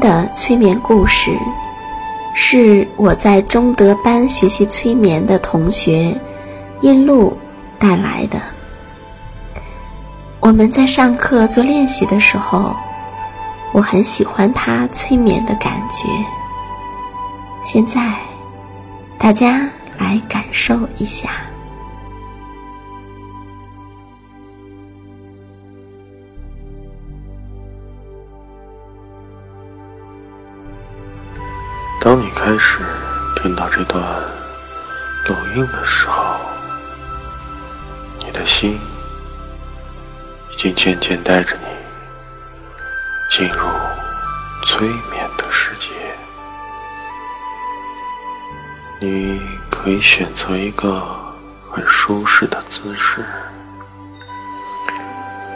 的催眠故事，是我在中德班学习催眠的同学印露带来的。我们在上课做练习的时候，我很喜欢他催眠的感觉。现在，大家来感受一下。当你开始听到这段录音的时候，你的心已经渐渐带着你进入催眠的世界。你可以选择一个很舒适的姿势，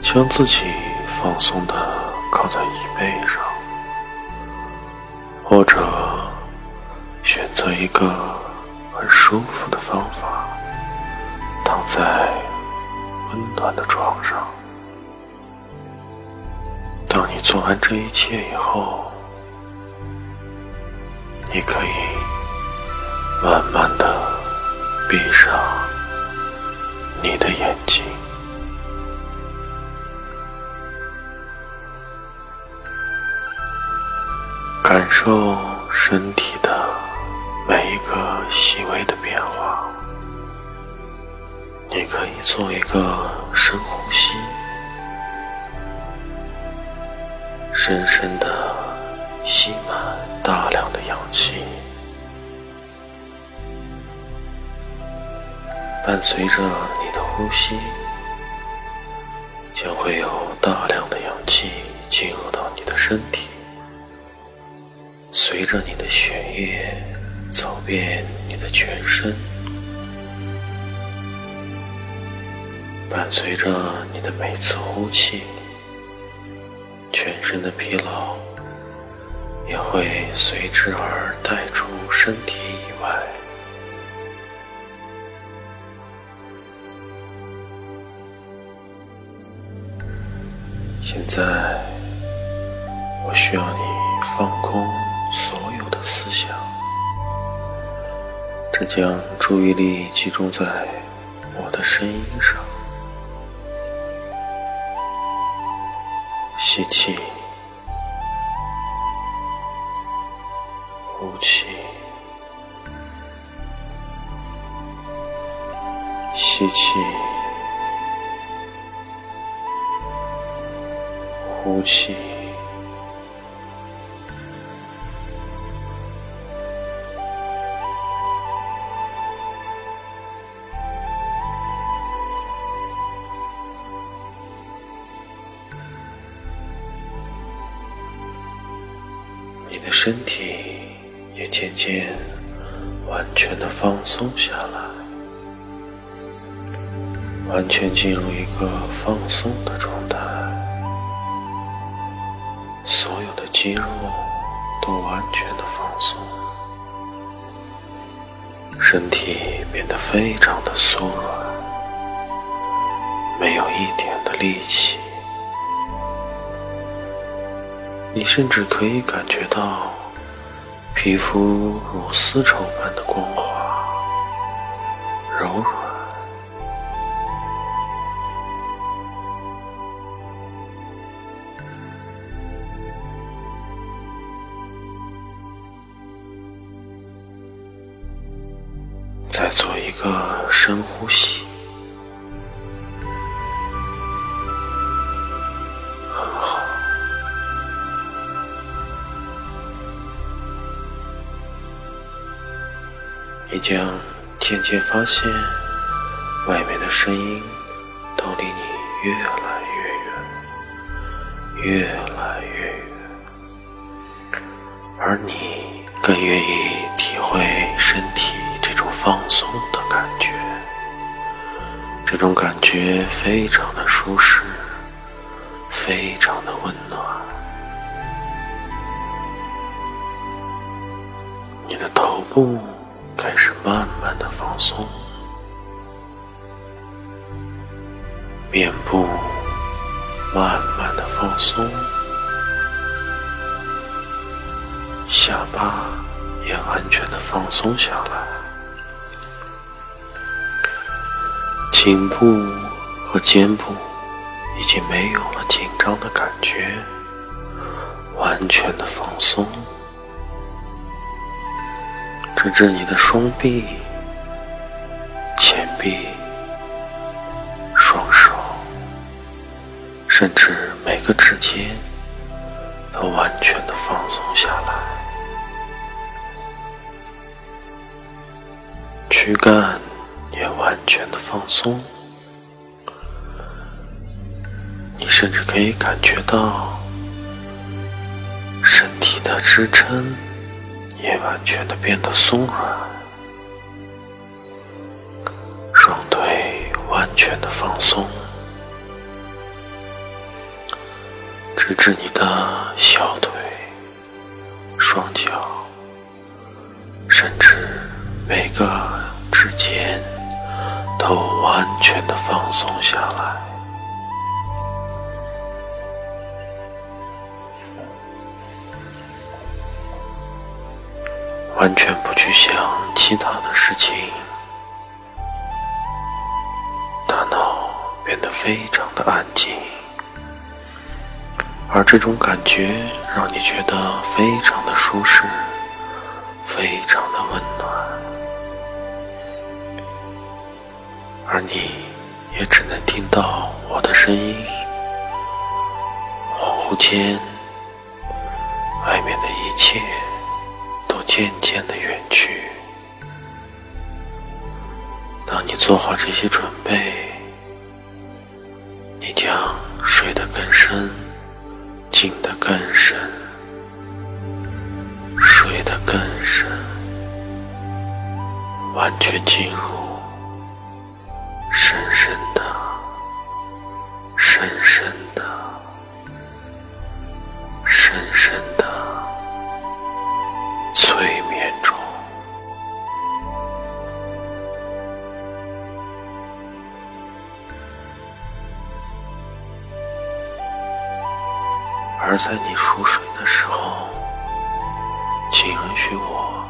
将自己放松的靠在椅背上，或者。选择一个很舒服的方法，躺在温暖的床上。当你做完这一切以后，你可以慢慢的闭上你的眼睛，感受身体的。每一个细微的变化，你可以做一个深呼吸，深深的吸满大量的氧气，伴随着你的呼吸，将会有大量的氧气进入到你的身体，随着你的血液。走遍你的全身，伴随着你的每次呼气，全身的疲劳也会随之而带出身体以外。现在，我需要你放空所有的思想。只将注意力集中在我的声音上，吸气，呼气，吸气，呼气。身体也渐渐完全的放松下来，完全进入一个放松的状态，所有的肌肉都完全的放松，身体变得非常的酥软，没有一点的力气，你甚至可以感觉到皮肤如丝绸般的将渐渐发现，外面的声音都离你越来越远，越来越远，而你更愿意体会身体这种放松的感觉。这种感觉非常的舒适，非常的温暖。你的头部。松，面部慢慢的放松，下巴也完全的放松下来，颈部和肩部已经没有了紧张的感觉，完全的放松。直至你的双臂、臂、双手，甚至每个指尖，都完全的放松下来。躯干也完全的放松，你甚至可以感觉到身体的支撑。也完全的变得松软，的放松，直至你的小腿、双脚，甚至每个指尖都完全的放松下来。完全不去想其他的事情，非常的安静，而这种感觉让你觉得非常的舒适，非常的温暖，而你也只能听到我的声音，恍惚间，外面的一切都。渐渐的远去。当你做好这些准备，你将睡得更深，静得更深，睡得更深，完全进入深深的、深深的。而在你熟睡的时候，请允许我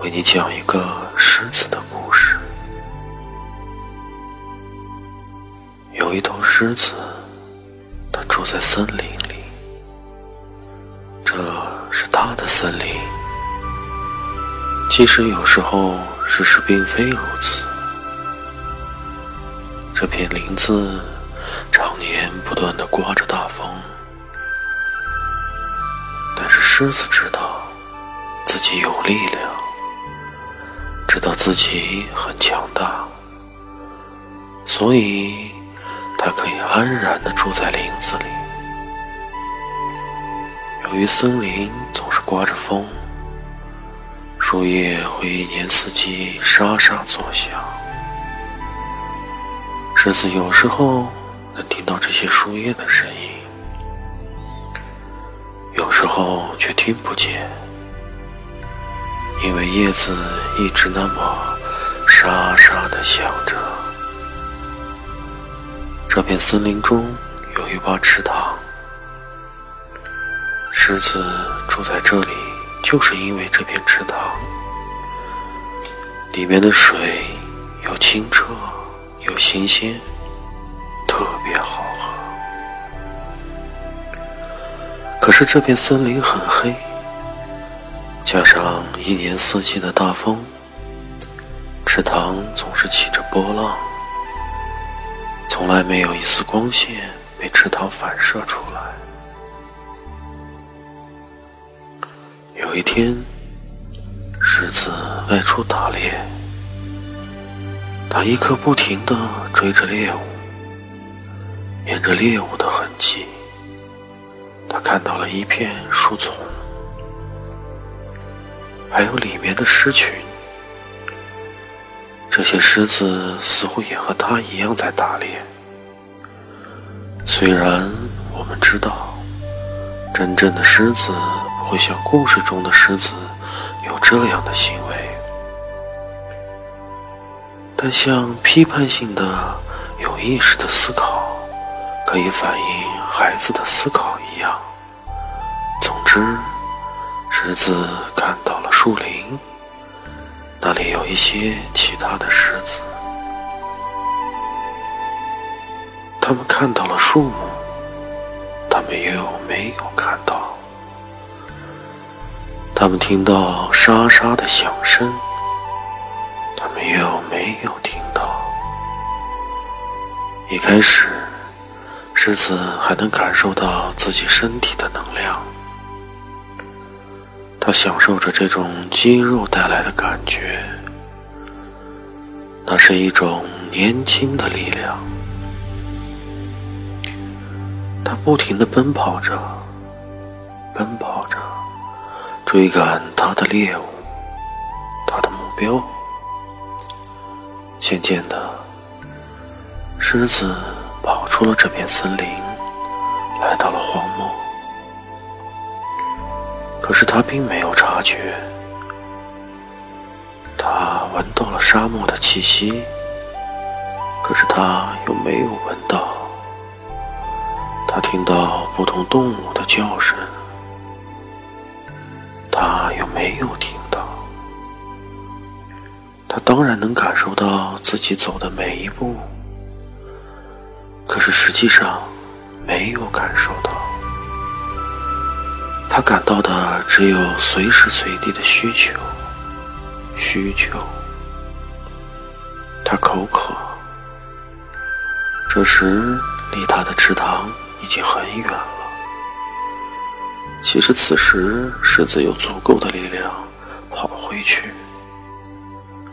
为你讲一个狮子的故事。有一头狮子，它住在森林里，这是它的森林。其实有时候事实并非如此，这片林子常年不断的刮着大风。狮子知道自己有力量，知道自己很强大，所以它可以安然的住在林子里。由于森林总是刮着风，树叶会一年四季沙沙作响。狮子有时候能听到这些树叶的声音。有时候却听不见，因为叶子一直那么沙沙的响着。这片森林中有一把池塘，狮子住在这里，就是因为这片池塘，里面的水又清澈又新鲜，特别可是这片森林很黑，加上一年四季的大风，池塘总是起着波浪，从来没有一丝光线被池塘反射出来。有一天，狮子外出打猎，他一刻不停地追着猎物，沿着猎物的痕迹。他看到了一片树丛，还有里面的狮群。这些狮子似乎也和他一样在打猎。虽然我们知道，真正的狮子不会像故事中的狮子有这样的行为，但像批判性的、有意识的思考，可以反映孩子的思考一样。总之，狮子看到了树林，那里有一些其他的狮子。他们看到了树木，他们又没有看到。他们听到沙沙的响声，他们又没有听到。一开始，狮子还能感受到自己身体的能量。他享受着这种肌肉带来的感觉，那是一种年轻的力量。他不停的奔跑着，奔跑着，追赶他的猎物，他的目标。渐渐的，狮子跑出了这片森林，来到了荒漠。可是他并没有察觉，他闻到了沙漠的气息，可是他又没有闻到。他听到不同动物的叫声，他又没有听到。他当然能感受到自己走的每一步，可是实际上没有感受到。他感到的只有随时随地的需求，需求。他口渴，这时离他的池塘已经很远了。其实此时狮子有足够的力量跑回去，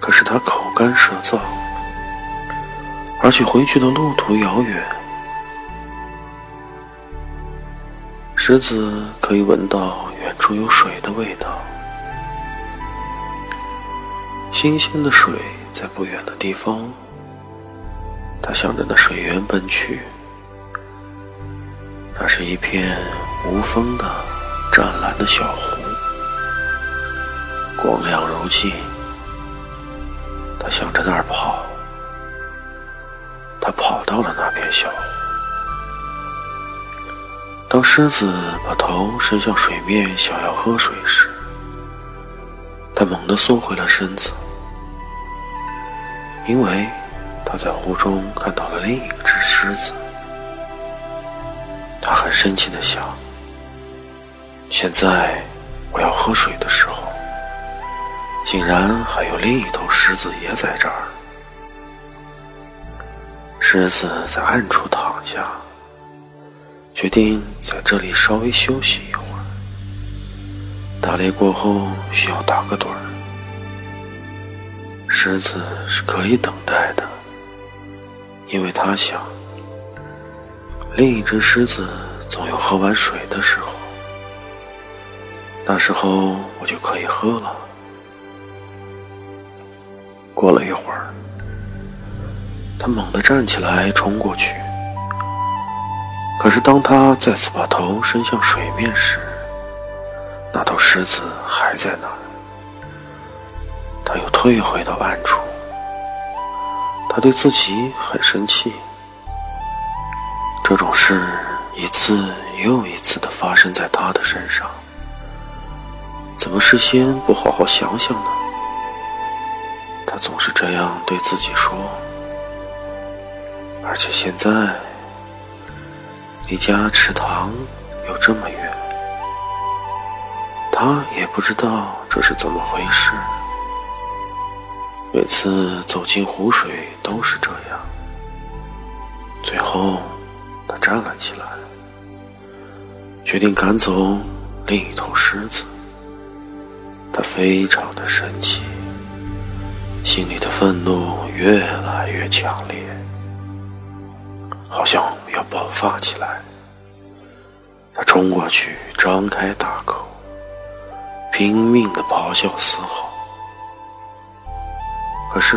可是他口干舌燥，而且回去的路途遥远。狮子可以闻到远处有水的味道，新鲜的水在不远的地方。它向着那水源奔去，那是一片无风的湛蓝的小湖，光亮如镜。它向着那儿跑，他跑到了那片小湖。当狮子把头伸向水面，想要喝水时，它猛地缩回了身子，因为它在湖中看到了另一只狮子。它很生气的想：现在我要喝水的时候，竟然还有另一头狮子也在这儿。狮子在暗处躺下。决定在这里稍微休息一会儿。打猎过后需要打个盹儿。狮子是可以等待的，因为他想，另一只狮子总有喝完水的时候，那时候我就可以喝了。过了一会儿，他猛地站起来，冲过去。可是，当他再次把头伸向水面时，那头狮子还在那儿。他又退回到暗处。他对自己很生气。这种事一次又一次的发生在他的身上。怎么事先不好好想想呢？他总是这样对自己说。而且现在离家池塘又这么远，他也不知道这是怎么回事。每次走进湖水都是这样。最后，他站了起来，决定赶走另一头狮子。他非常的生气，心里的愤怒越来越强烈，好像要爆发起来。他冲过去，张开大口，拼命的咆哮嘶吼。可是，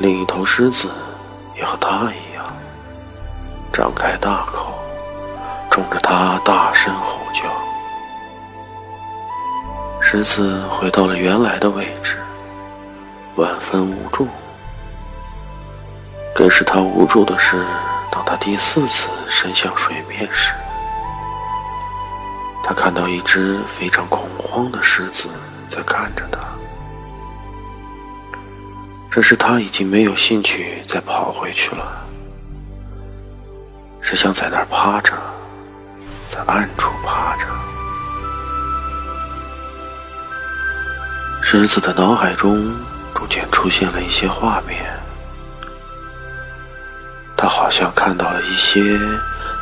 另一头狮子也和他一样，张开大口，冲着他大声吼叫。狮子回到了原来的位置，万分无助。更使他无助的是，当他第四次伸向水面时，他看到一只非常恐慌的狮子在看着他。这时他已经没有兴趣再跑回去了，只想在那儿趴着，在暗处趴着。狮子的脑海中逐渐出现了一些画面，他好像看到了一些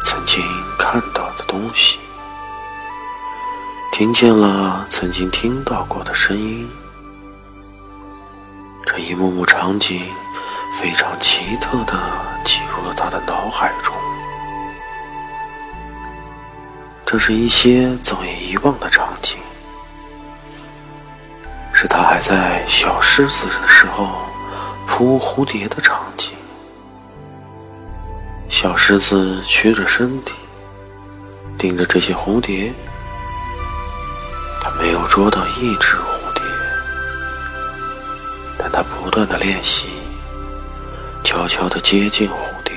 曾经看到的东西，听见了曾经听到过的声音。这一幕幕场景非常奇特的进入了他的脑海中，这是一些早已遗忘的场景。是他还在小狮子的时候扑蝴蝶的场景。小狮子屈着身体，盯着这些蝴蝶，他没有捉到一只蝴蝶，但他不断的练习，悄悄的接近蝴蝶，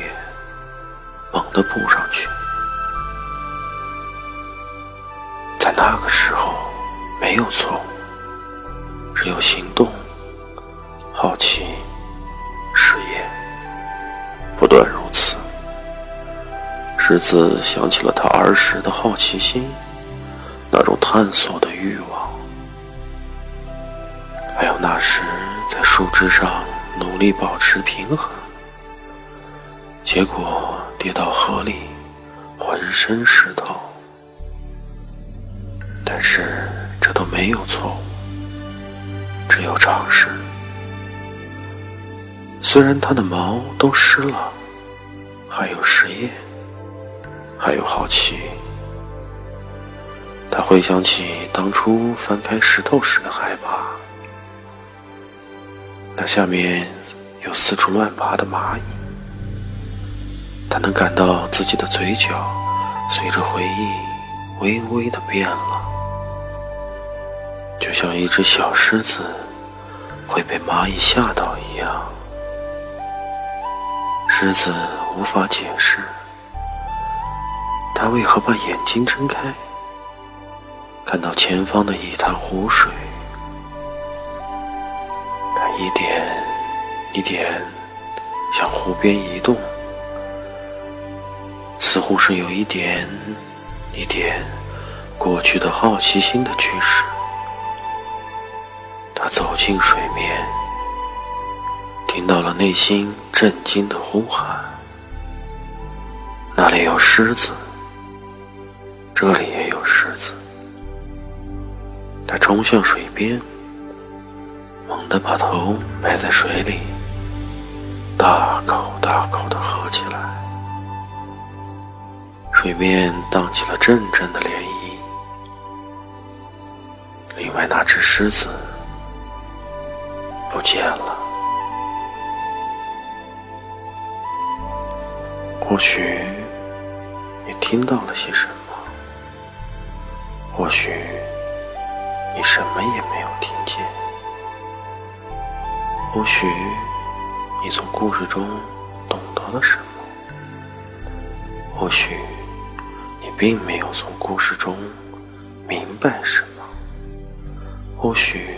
猛地扑上去。在那个时候，没有错误。只有行动、好奇、事业，不断狮子想起了他儿时的好奇心，那种探索的欲望，还有那时在树枝上努力保持平衡，结果跌到河里，浑身湿透。但是这都没有错误。只有尝试，虽然他的毛都湿了，还有实验，还有好奇。他回想起当初翻开石头时的害怕，那下面有四处乱爬的蚂蚁。他能感到自己的嘴角随着回忆微微的变了。就像一只小狮子会被蚂蚁吓到一样，狮子无法解释，他为何把眼睛睁开，看到前方的一潭湖水，他一点一点向湖边移动，似乎是有一点一点过去的好奇心的驱使。他走进水面，听到了内心震惊的呼喊：“那里有狮子，这里也有狮子。”他冲向水边，猛地把头埋在水里，大口大口的喝起来。水面荡起了阵阵的涟漪。另外那只狮子。不见了。或许你听到了些什么，或许你什么也没有听见，或许你从故事中懂得了什么，或许你并没有从故事中明白什么，或许，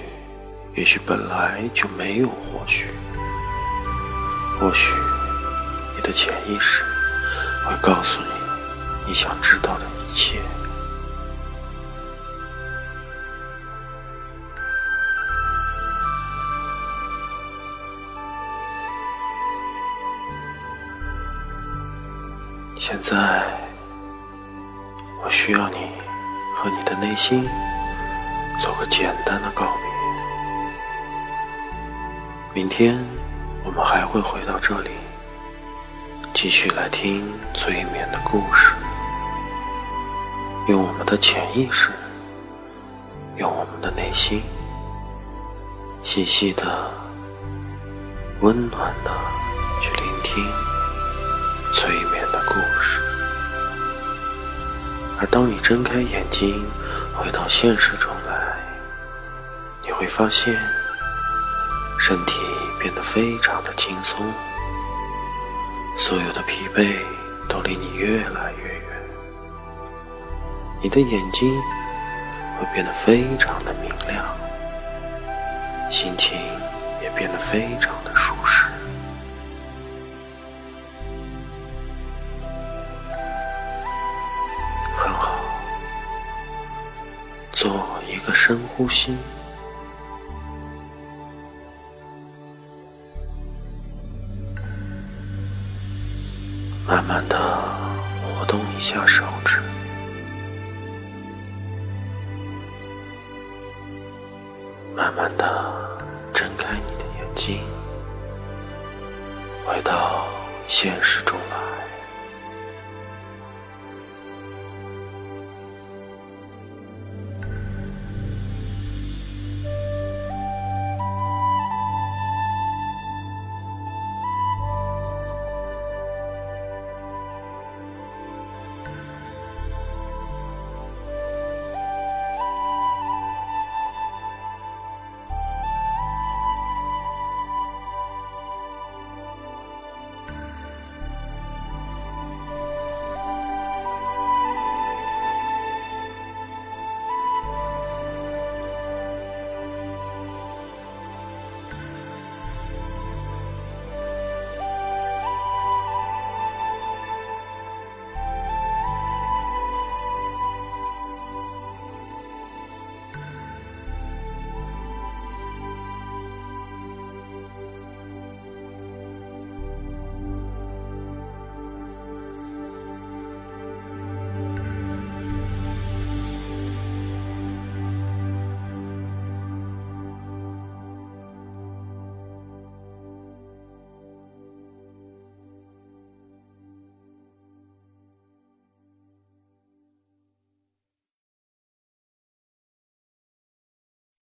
也许本来就没有或许，或许你的潜意识会告诉你你想知道的一切。现在，我需要你和你的内心做个简单的告别。明天我们还会回到这里，继续来听催眠的故事，用我们的潜意识，用我们的内心，细细的、温暖的去聆听催眠而当你睁开眼睛，回到现实中来，你会发现，身体变得非常的轻松，所有的疲惫都离你越来越远，你的眼睛会变得非常的明亮，心情也变得非常的深呼吸，慢慢的活动一下手指，慢慢的睁开你的眼睛，回到现实中来。